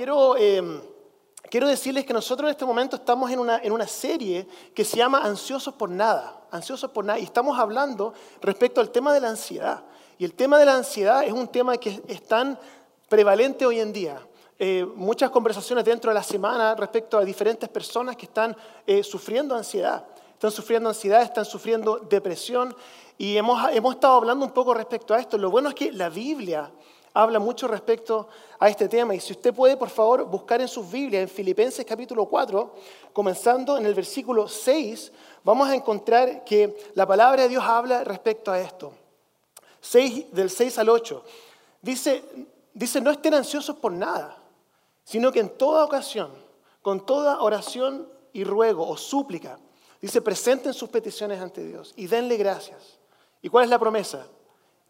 quiero, em, quiero decirles que nosotros en este momento estamos en una, en una serie que se llama Ansiosos por Nada. Ansiosos por Nada. Y estamos hablando respecto al tema de la ansiedad. Y el tema de la ansiedad es un tema que es tan prevalente hoy en día. Eh, muchas conversaciones dentro de la semana respecto a diferentes personas que están eh, sufriendo ansiedad. Están sufriendo ansiedad, están sufriendo depresión. Y hemos, hemos estado hablando un poco respecto a esto. Lo bueno es que la Biblia habla mucho respecto a este tema. Y si usted puede, por favor, buscar en sus Biblias, en Filipenses capítulo 4, comenzando en el versículo 6, vamos a encontrar que la palabra de Dios habla respecto a esto. 6, del 6 al 8. Dice, dice, no estén ansiosos por nada, sino que en toda ocasión, con toda oración y ruego o súplica, dice, presenten sus peticiones ante Dios y denle gracias. ¿Y cuál es la promesa?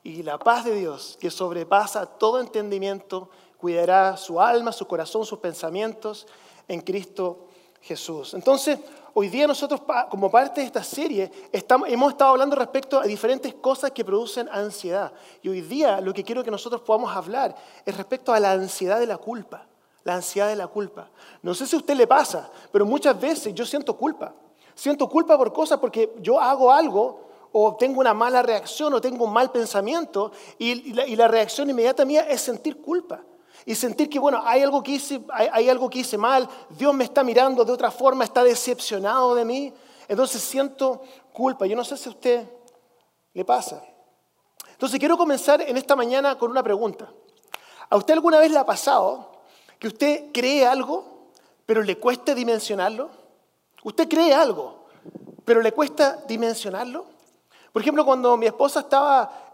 Y la paz de Dios, que sobrepasa todo entendimiento, cuidará su alma, su corazón, sus pensamientos en Cristo Jesús. Entonces, hoy día nosotros, como parte de esta serie, hemos estado hablando respecto a diferentes cosas que producen ansiedad. Y hoy día lo que quiero que nosotros podamos hablar es respecto a la ansiedad de la culpa. La ansiedad de la culpa. No sé si a usted le pasa, pero muchas veces yo siento culpa. Siento culpa por cosas porque yo hago algo o tengo una mala reacción o tengo un mal pensamiento y, la, reacción inmediata mía es sentir culpa. Y sentir que, bueno, hay algo que, hice, hay, algo que hice mal, Dios me está mirando de otra forma, está decepcionado de mí. Entonces siento culpa. Yo no sé si a usted le pasa. Entonces quiero comenzar en esta mañana con una pregunta. ¿A usted alguna vez le ha pasado que usted cree algo, pero le cuesta dimensionarlo? ¿Usted cree algo, pero le cuesta dimensionarlo? Por ejemplo, cuando mi esposa estaba,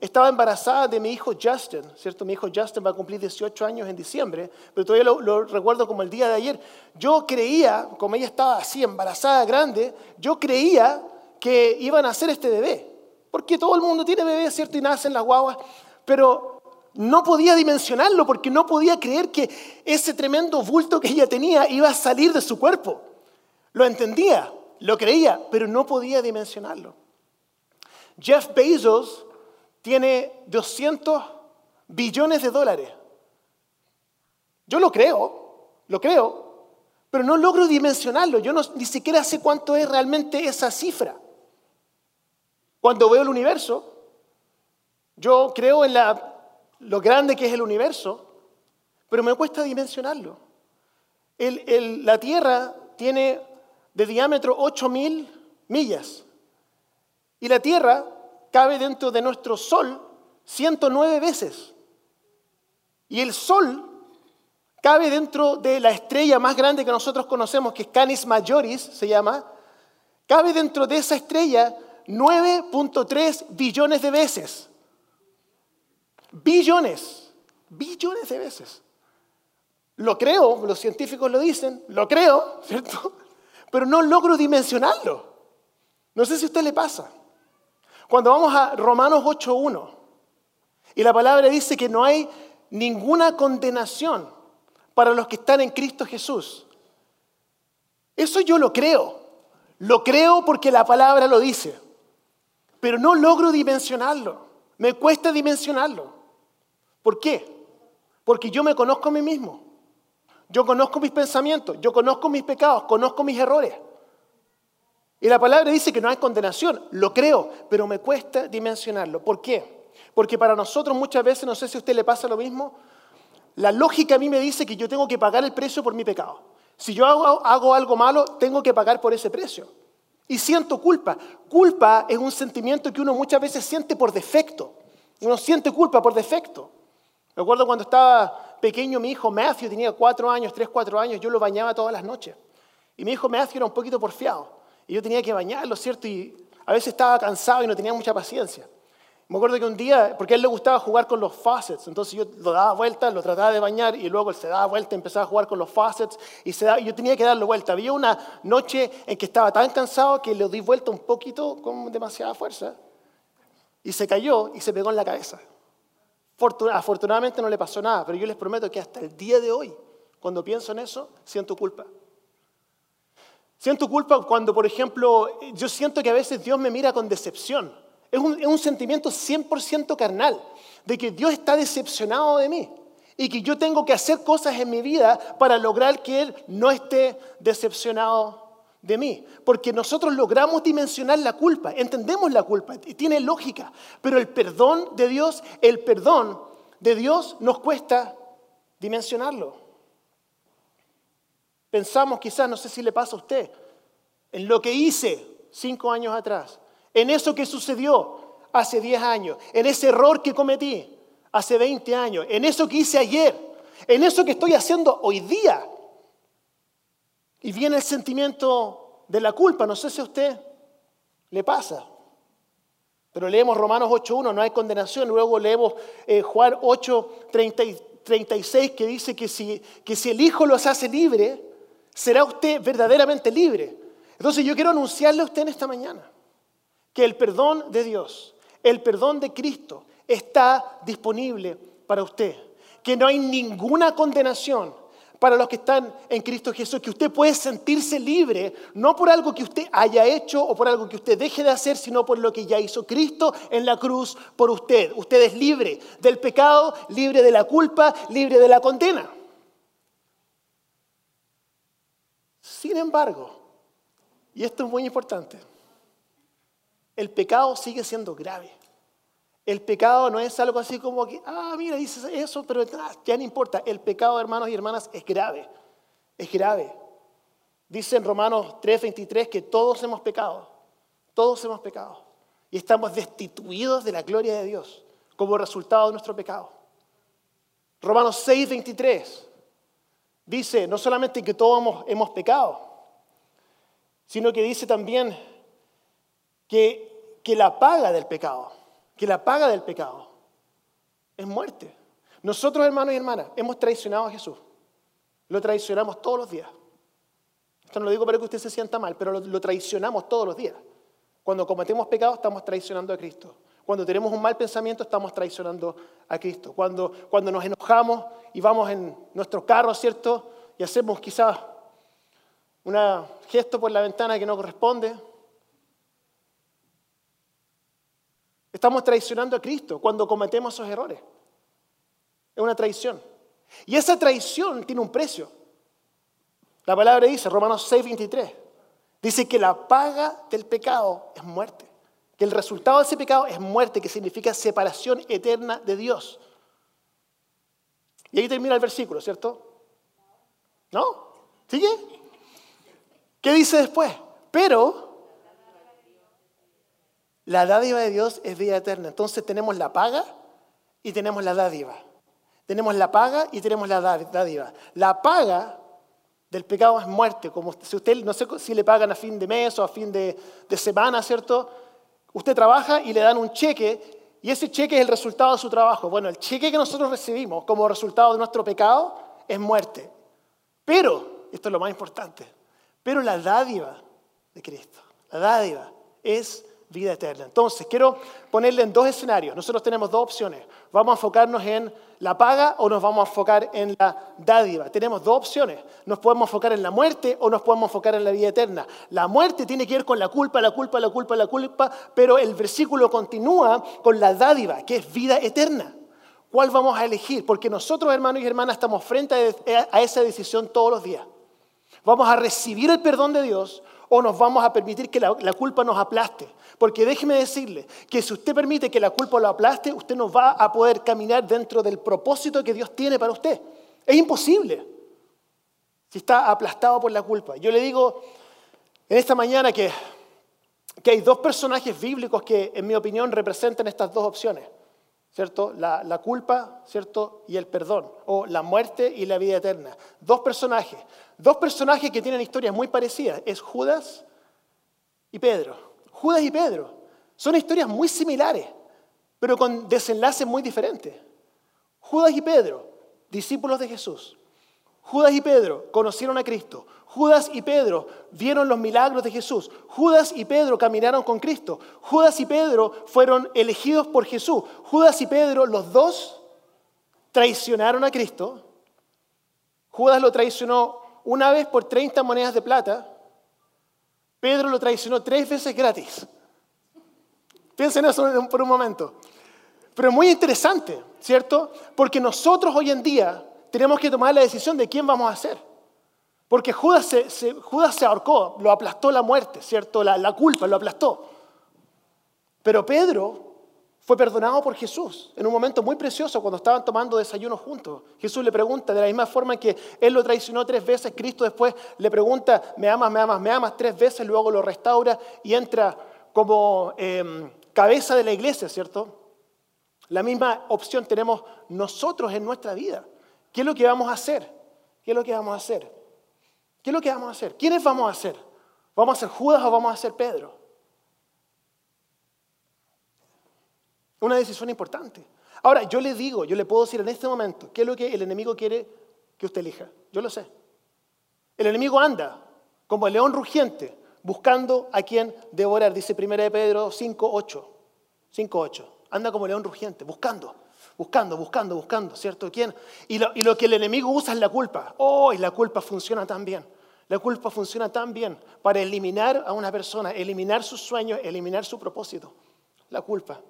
estaba embarazada de mi hijo Justin, ¿cierto? Mi hijo Justin va a cumplir 18 años en diciembre, pero todavía lo, recuerdo como el día de ayer. Yo creía, como ella estaba así, embarazada, grande, yo creía que iban a hacer este bebé. Porque todo el mundo tiene bebés, ¿cierto? Y nacen las guaguas. Pero no podía dimensionarlo porque no podía creer que ese tremendo bulto que ella tenía iba a salir de su cuerpo. Lo entendía, lo creía, pero no podía dimensionarlo. Jeff Bezos tiene 200 billones de dólares. Yo lo creo, lo creo, pero no logro dimensionarlo. Yo ni siquiera sé cuánto es realmente esa cifra. Cuando veo el universo, yo creo en lo grande que es el universo, pero me cuesta dimensionarlo. la Tierra tiene de diámetro 8.000 millas. Y la Tierra cabe dentro de nuestro Sol 109 veces. Y el Sol cabe dentro de la estrella más grande que nosotros conocemos, que es Canis Majoris, se llama. Cabe dentro de esa estrella 9.3 billones de veces. Billones, billones de veces. Lo creo, los científicos lo dicen, lo creo, ¿cierto? Pero no logro dimensionarlo. No sé si a usted le pasa. Cuando vamos a Romanos 8.1, y la palabra dice que no hay ninguna condenación para los que están en Cristo Jesús. Eso yo lo creo. Lo creo porque la palabra lo dice. Pero no logro dimensionarlo. Me cuesta dimensionarlo. ¿Por qué? Porque yo me conozco a mí mismo. Yo conozco mis pensamientos, yo conozco mis pecados, conozco mis errores. Y la palabra dice que no hay condenación, lo creo, pero me cuesta dimensionarlo. ¿Por qué? Porque para nosotros muchas veces, no sé si a usted le pasa lo mismo, la lógica a mí me dice que yo tengo que pagar el precio por mi pecado. Si yo hago, algo malo, tengo que pagar por ese precio. Y siento culpa. Culpa es un sentimiento que uno muchas veces siente por defecto. Uno siente culpa por defecto. Me acuerdo cuando estaba pequeño mi hijo Matthew, tenía cuatro años, tres, cuatro años, yo lo bañaba todas las noches. Y mi hijo Matthew era un poquito porfiado. Y yo tenía que bañarlo, ¿cierto? Y a veces estaba cansado y no tenía mucha paciencia. Me acuerdo que un día, porque él le gustaba jugar con los faucets, entonces yo lo daba vuelta, lo trataba de bañar y luego él se daba vuelta, empezaba a jugar con los faucets y, yo tenía que darle vuelta. Había una noche en que estaba tan cansado que le di vuelta un poquito con demasiada fuerza y se cayó y se pegó en la cabeza. Afortunadamente no le pasó nada, pero yo les prometo que hasta el día de hoy, cuando pienso en eso, siento culpa. Siento culpa cuando, por ejemplo, yo siento que a veces Dios me mira con decepción. Es un, es un sentimiento 100% carnal, de que Dios está decepcionado de mí. y que yo tengo que hacer cosas en mi vida para lograr que Él no esté decepcionado de mí. Porque nosotros logramos dimensionar la culpa, entendemos la culpa, y tiene lógica. Pero el perdón de Dios, el perdón de Dios nos cuesta dimensionarlo. Pensamos quizás, no sé si le pasa a usted, en lo que hice cinco años atrás, en eso que sucedió hace diez años, en ese error que cometí hace 20 años, en eso que hice ayer, en eso que estoy haciendo hoy día. Y viene el sentimiento de la culpa, no sé si a usted le pasa. Pero leemos Romanos 8.1, no hay condenación. Luego leemos eh, Juan 8.36 que dice que si, que si el Hijo los hace libre, será usted verdaderamente libre. Entonces yo quiero anunciarle a usted en esta mañana que el perdón de Dios, el perdón de Cristo está disponible para usted. Que no hay ninguna condenación para los que están en Cristo Jesús, que usted puede sentirse libre, no por algo que usted haya hecho o por algo que usted deje de hacer, sino por lo que ya hizo Cristo en la cruz por usted. Usted es libre del pecado, libre de la culpa, libre de la condena. Sin embargo, y esto es muy importante, el pecado sigue siendo grave. El pecado no es algo así como que, ah, mira, dices eso, pero ya no importa. El pecado, hermanos y hermanas, es grave. Es grave. Dice en Romanos 3:23 que todos hemos pecado. Todos hemos pecado. Y estamos destituidos de la gloria de Dios como resultado de nuestro pecado. Romanos 6:23 dice no solamente que todos hemos, pecado, sino que dice también que, que la paga del pecado que la paga del pecado es muerte. Nosotros, hermanos y hermanas, hemos traicionado a Jesús. Lo traicionamos todos los días. Esto no lo digo para que usted se sienta mal, pero lo, traicionamos todos los días. Cuando cometemos pecado estamos traicionando a Cristo. Cuando tenemos un mal pensamiento estamos traicionando a Cristo. Cuando, cuando nos enojamos y vamos en nuestro carro, ¿cierto? Y hacemos quizás un gesto por la ventana que no corresponde, Estamos traicionando a Cristo cuando cometemos esos errores. Es una traición. Y esa traición tiene un precio. La palabra dice, Romanos 6:23, dice que la paga del pecado es muerte. Que el resultado de ese pecado es muerte, que significa separación eterna de Dios. Y ahí termina el versículo, ¿cierto? ¿No? ¿Sigue? ¿Qué dice después? Pero la dádiva de Dios es vida eterna. Entonces tenemos la paga y tenemos la dádiva. Tenemos la paga y tenemos la dádiva. La paga del pecado es muerte. Como si usted, no sé si le pagan a fin de mes o a fin de, de semana, ¿cierto? Usted trabaja y le dan un cheque y ese cheque es el resultado de su trabajo. Bueno, el cheque que nosotros recibimos como resultado de nuestro pecado es muerte. Pero, esto es lo más importante, pero la dádiva de Cristo, la dádiva es vida eterna. Entonces, quiero ponerle en dos escenarios. Nosotros tenemos dos opciones. Vamos a enfocarnos en la paga o nos vamos a enfocar en la dádiva. Tenemos dos opciones. Nos podemos enfocar en la muerte o nos podemos enfocar en la vida eterna. La muerte tiene que ver con la culpa, la culpa, la culpa, la culpa, pero el versículo continúa con la dádiva, que es vida eterna. ¿Cuál vamos a elegir? Porque nosotros, hermanos y hermanas, estamos frente a esa decisión todos los días. ¿Vamos a recibir el perdón de Dios o nos vamos a permitir que la, culpa nos aplaste. Porque déjeme decirle que si usted permite que la culpa lo aplaste, usted no va a poder caminar dentro del propósito que Dios tiene para usted. Es imposible si está aplastado por la culpa. Yo le digo en esta mañana que, que hay dos personajes bíblicos que, en mi opinión, representan estas dos opciones. ¿cierto? La, culpa, ¿cierto? Y el perdón, o la muerte y la vida eterna. Dos personajes, dos personajes que tienen historias muy parecidas, es Judas y Pedro. Judas y Pedro son historias muy similares, pero con desenlaces muy diferentes. Judas y Pedro, discípulos de Jesús. Judas y Pedro conocieron a Cristo. Judas y Pedro vieron los milagros de Jesús. Judas y Pedro caminaron con Cristo. Judas y Pedro fueron elegidos por Jesús. Judas y Pedro, los dos, traicionaron a Cristo. Judas lo traicionó una vez por 30 monedas de plata. Pedro lo traicionó tres veces gratis. Piensen eso por un momento. Pero es muy interesante, ¿cierto? Porque nosotros hoy en día tenemos que tomar la decisión de quién vamos a ser. Porque Judas se, Judas se ahorcó, lo aplastó la muerte, ¿cierto? La, la culpa lo aplastó. Pero Pedro fue perdonado por Jesús en un momento muy precioso cuando estaban tomando desayuno juntos. Jesús le pregunta, de la misma forma que él lo traicionó tres veces, Cristo después le pregunta, me amas, me amas, me amas tres veces, luego lo restaura y entra como em, cabeza de la iglesia, ¿cierto? La misma opción tenemos nosotros en nuestra vida. ¿Qué es lo que vamos a hacer? ¿Qué es lo que vamos a hacer? ¿Qué es lo que vamos a hacer? ¿Quiénes vamos a ser? ¿Vamos a ser Judas o vamos a ser Pedro? Una decisión importante. Ahora, yo le digo, yo le puedo decir en este momento, ¿qué es lo que el enemigo quiere que usted elija? Yo lo sé. El enemigo anda como el león rugiente, buscando a quien devorar, dice 1 de Pedro 5, 8. 5, 8. Anda como el león rugiente, buscando, buscando, buscando, buscando, ¿cierto? ¿Quién? Y lo, y lo que el enemigo usa es la culpa. Oh, y la culpa funciona tan bien. La culpa funciona tan bien para eliminar a una persona, eliminar sus sueños, eliminar su propósito. La culpa.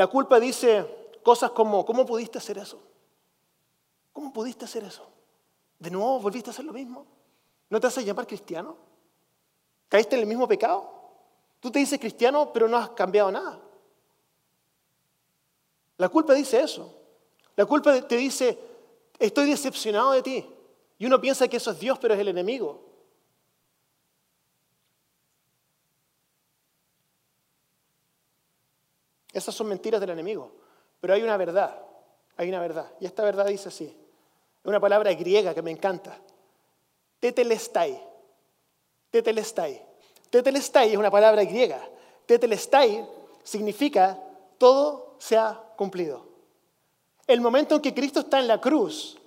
La culpa dice cosas como, ¿cómo pudiste hacer eso? ¿Cómo pudiste hacer eso? ¿De nuevo volviste a hacer lo mismo? ¿No te haces llamar cristiano? ¿Caíste en el mismo pecado? Tú te dices cristiano, pero no has cambiado nada. La culpa dice eso. La culpa te dice, estoy decepcionado de ti. Y uno piensa que eso es Dios, pero es el enemigo. Esas son mentiras del enemigo. Pero hay una verdad, hay una verdad. Y esta verdad dice así. Una palabra griega que me encanta. Tetelestai. Tetelestai. Tetelestai es una palabra griega. Tetelestai significa todo se ha cumplido. El momento en que Cristo está en la cruz,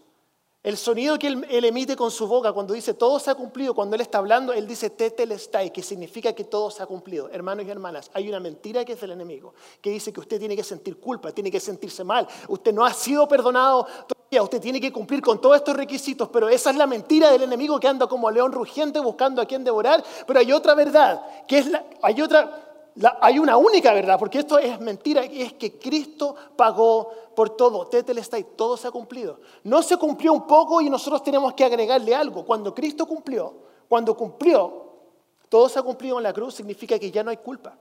el sonido que él, emite con su boca cuando dice todo se ha cumplido, cuando él está hablando, él dice tetelestai, que significa que todo se ha cumplido. Hermanos y hermanas, hay una mentira que es del enemigo, que dice que usted tiene que sentir culpa, tiene que sentirse mal, usted no ha sido perdonado todavía, usted tiene que cumplir con todos estos requisitos, pero esa es la mentira del enemigo que anda como león rugiente buscando a quien devorar, pero hay otra verdad, que es la, hay otra hay una única verdad, porque esto es mentira, es que Cristo pagó por todo. Tetelestai, todo se ha cumplido. No se cumplió un poco y nosotros tenemos que agregarle algo. Cuando Cristo cumplió, cuando cumplió, todo se ha cumplido en la cruz, significa que ya no hay culpa.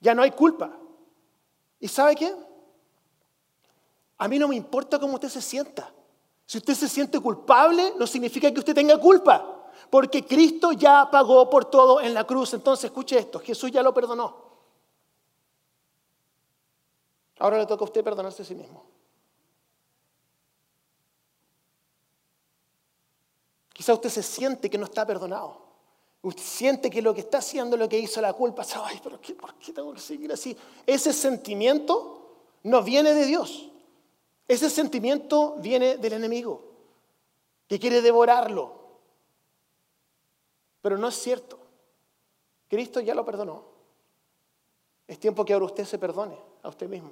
Ya no hay culpa. ¿Y sabe qué? A mí no me importa cómo usted se sienta. Si usted se siente culpable, no significa que usted tenga culpa. Porque Cristo ya pagó por todo en la cruz. Entonces, escuche esto, Jesús ya lo perdonó. Ahora le toca a usted perdonarse a sí mismo. Quizá usted se siente que no está perdonado. Usted siente que lo que está haciendo, lo que hizo la culpa, ay, pero ¿por qué tengo que seguir así? Ese sentimiento no viene de Dios. Ese sentimiento viene del enemigo, que quiere devorarlo, pero no es cierto. Cristo ya lo perdonó. Es tiempo que ahora usted se perdone a usted mismo.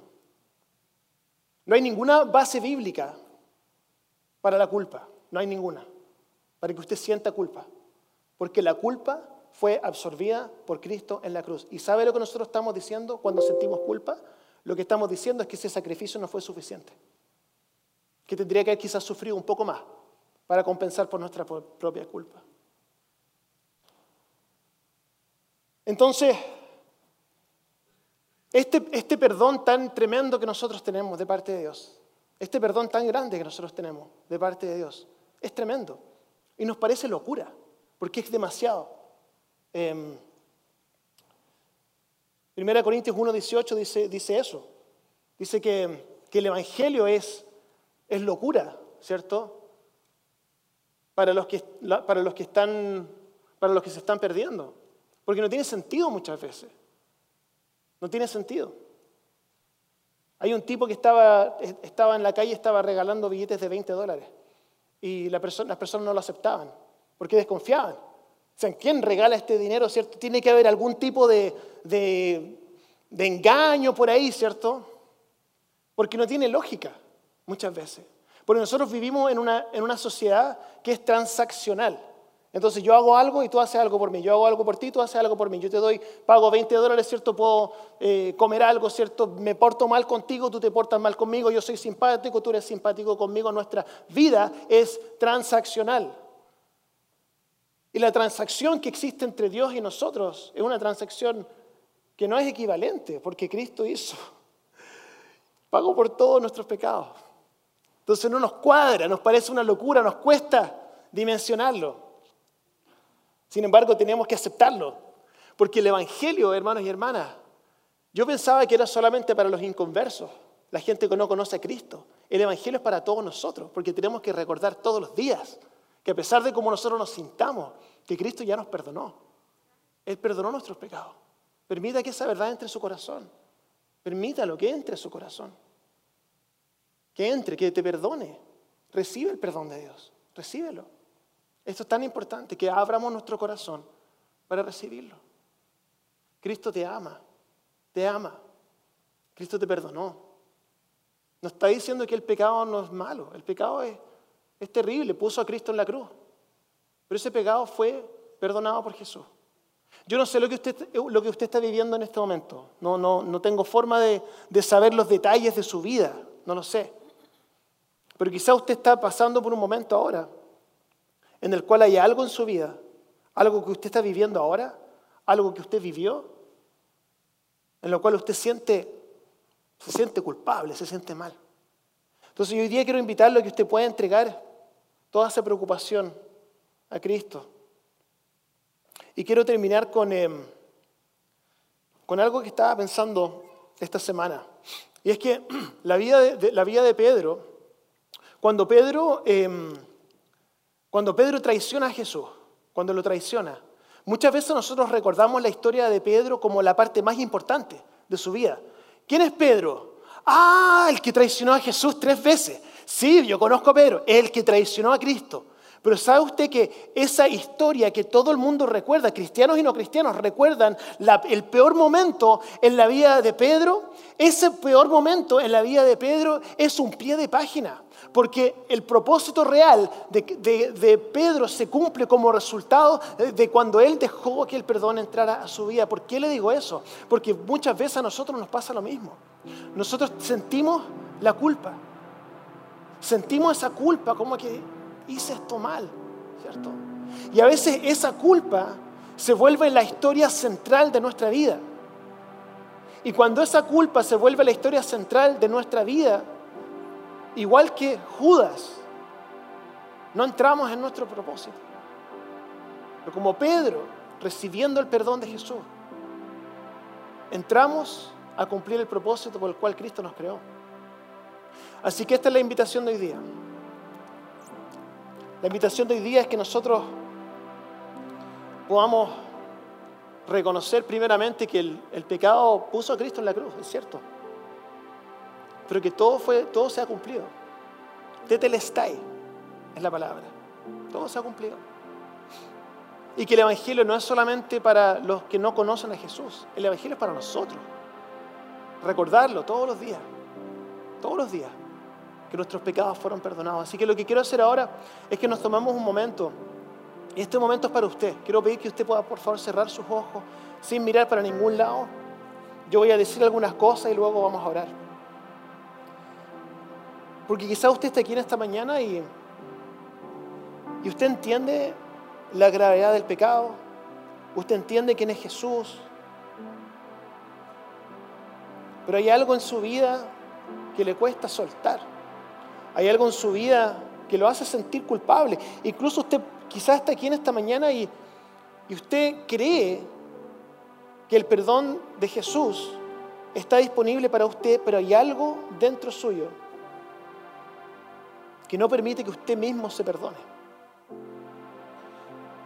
No hay ninguna base bíblica para la culpa. No hay ninguna. Para que usted sienta culpa. Porque la culpa fue absorbida por Cristo en la cruz. ¿Y sabe lo que nosotros estamos diciendo cuando sentimos culpa? Lo que estamos diciendo es que ese sacrificio no fue suficiente. Que tendría que haber quizás sufrido un poco más para compensar por nuestra propia culpa. Entonces, este, este, perdón tan tremendo que nosotros tenemos de parte de Dios, este perdón tan grande que nosotros tenemos de parte de Dios, es tremendo. Y nos parece locura, porque es demasiado. Eh, Primera Corintios 1.18 dice, dice eso. Dice que, que el Evangelio es, es, locura, ¿cierto? Para los, que, para, los que están, para los que se están perdiendo. Porque no tiene sentido muchas veces. No tiene sentido. Hay un tipo que estaba, estaba en la calle, estaba regalando billetes de 20 dólares. Y las personas no lo aceptaban, porque desconfiaban. O ¿quién regala este dinero, cierto? Tiene que haber algún tipo de, de, engaño por ahí, ¿cierto? Porque no tiene lógica muchas veces. Porque nosotros vivimos en una, en una sociedad que es transaccional. Entonces yo hago algo y tú haces algo por mí. Yo hago algo por ti, tú haces algo por mí. Yo te doy, pago 20 dólares, ¿cierto? Puedo eh, comer algo, ¿cierto? Me porto mal contigo, tú te portas mal conmigo. Yo soy simpático, tú eres simpático conmigo. Nuestra vida es transaccional. Y la transacción que existe entre Dios y nosotros es una transacción que no es equivalente, porque Cristo hizo. Pagó por todos nuestros pecados. Entonces no nos cuadra, nos parece una locura, nos cuesta dimensionarlo. Sin embargo, tenemos que aceptarlo, porque el Evangelio, hermanos y hermanas, yo pensaba que era solamente para los inconversos, la gente que no conoce a Cristo. El Evangelio es para todos nosotros, porque tenemos que recordar todos los días que a pesar de cómo nosotros nos sintamos, que Cristo ya nos perdonó. Él perdonó nuestros pecados. Permita que esa verdad entre en su corazón. Permítalo que entre en su corazón. Que entre, que te perdone. Recibe el perdón de Dios. Recíbelo. Esto es tan importante que abramos nuestro corazón para recibirlo. Cristo te ama, te ama. Cristo te perdonó. No está diciendo que el pecado no es malo, el pecado es, es terrible, puso a Cristo en la cruz. Pero ese pecado fue perdonado por Jesús. Yo no sé lo que usted, lo que usted está viviendo en este momento. No, no, no tengo forma de, de saber los detalles de su vida, no lo sé. Pero quizá usted está pasando por un momento ahora en el cual hay algo en su vida, algo que usted está viviendo ahora, algo que usted vivió, en lo cual usted siente, se siente culpable, se siente mal. Entonces hoy día quiero invitarlo a que usted pueda entregar toda esa preocupación a Cristo. Y quiero terminar con, em, con algo que estaba pensando esta semana. Y es que la vida de, la vida de Pedro, cuando Pedro em, cuando Pedro traiciona a Jesús, cuando lo traiciona, muchas veces nosotros recordamos la historia de Pedro como la parte más importante de su vida. ¿Quién es Pedro? Ah, el que traicionó a Jesús tres veces. Sí, yo conozco a Pedro, el que traicionó a Cristo. Pero ¿sabe usted que esa historia que todo el mundo recuerda, cristianos y no cristianos, recuerdan el peor momento en la vida de Pedro? Ese peor momento en la vida de Pedro es un pie de página. Porque el propósito real de, Pedro se cumple como resultado de cuando él dejó que el perdón entrara a su vida. ¿Por qué le digo eso? Porque muchas veces a nosotros nos pasa lo mismo. Nosotros sentimos la culpa. Sentimos esa culpa como que hice esto mal, ¿cierto? Y a veces esa culpa se vuelve la historia central de nuestra vida. Y cuando esa culpa se vuelve la historia central de nuestra vida, igual que Judas, no entramos en nuestro propósito. Pero como Pedro, recibiendo el perdón de Jesús, entramos a cumplir el propósito por el cual Cristo nos creó. Así que esta es la invitación de hoy día. La invitación de hoy día es que nosotros podamos reconocer primeramente que el, pecado puso a Cristo en la cruz, es cierto pero que todo, fue, todo se ha cumplido. Tetelestai es la palabra. Todo se ha cumplido. Y que el Evangelio no es solamente para los que no conocen a Jesús, el Evangelio es para nosotros. Recordarlo todos los días, todos los días, que nuestros pecados fueron perdonados. Así que lo que quiero hacer ahora es que nos tomamos un momento, y este momento es para usted. Quiero pedir que usted pueda, por favor, cerrar sus ojos sin mirar para ningún lado. Yo voy a decir algunas cosas y luego vamos a orar. Porque quizá usted está aquí en esta mañana y, y usted entiende la gravedad del pecado, usted entiende quién es Jesús, pero hay algo en su vida que le cuesta soltar, hay algo en su vida que lo hace sentir culpable. Incluso usted quizás está aquí en esta mañana y, usted cree que el perdón de Jesús está disponible para usted, pero hay algo dentro suyo que no permite que usted mismo se perdone.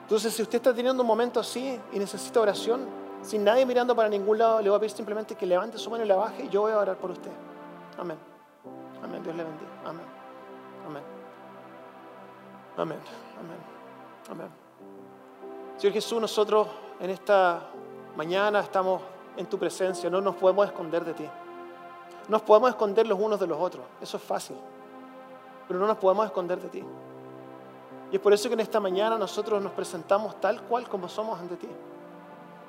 Entonces, si usted está teniendo un momento así y necesita oración, sin nadie mirando para ningún lado, le voy a pedir simplemente que levante su mano y la baje y yo voy a orar por usted. Amén. Amén. Dios le bendiga. Amén. Amén. Amén. Amén. Amén. Señor Jesús, nosotros en esta mañana estamos en tu presencia, no nos podemos esconder de ti. No nos podemos esconder los unos de los otros, eso es fácil pero no nos podemos esconder de ti. Y es por eso que en esta mañana nosotros nos presentamos tal cual como somos ante ti.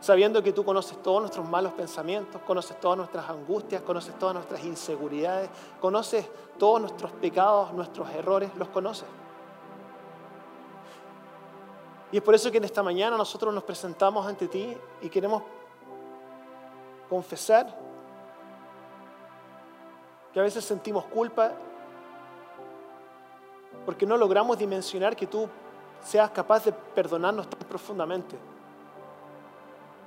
Sabiendo que tú conoces todos nuestros malos pensamientos, conoces todas nuestras angustias, conoces todas nuestras inseguridades, conoces todos nuestros pecados, nuestros errores, los conoces. Y es por eso que en esta mañana nosotros nos presentamos ante ti y queremos confesar que a veces sentimos culpa porque no logramos dimensionar que tú seas capaz de perdonarnos tan profundamente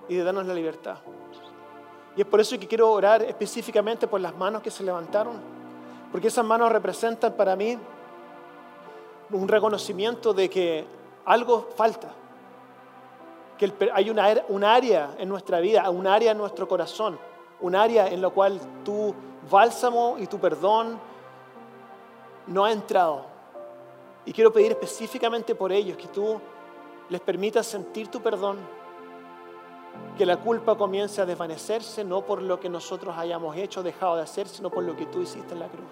y de darnos la libertad. Y es por eso que quiero orar específicamente por las manos que se levantaron, porque esas manos representan para mí un reconocimiento de que algo falta, que hay una, un área en nuestra vida, un área en nuestro corazón, un área en la cual tu bálsamo y tu perdón no ha entrado. Y quiero pedir específicamente por ellos que tú les permitas sentir tu perdón, que la culpa comience a desvanecerse, no por lo que nosotros hayamos hecho dejado de hacer, sino por lo que tú hiciste en la cruz.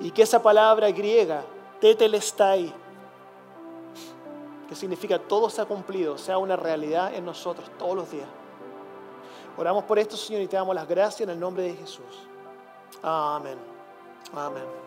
Y que esa palabra griega, tetelestai, que significa todo se ha cumplido, sea una realidad en nosotros todos los días. Oramos por esto, Señor, y te damos las gracias en el nombre de Jesús. Amén. Amén.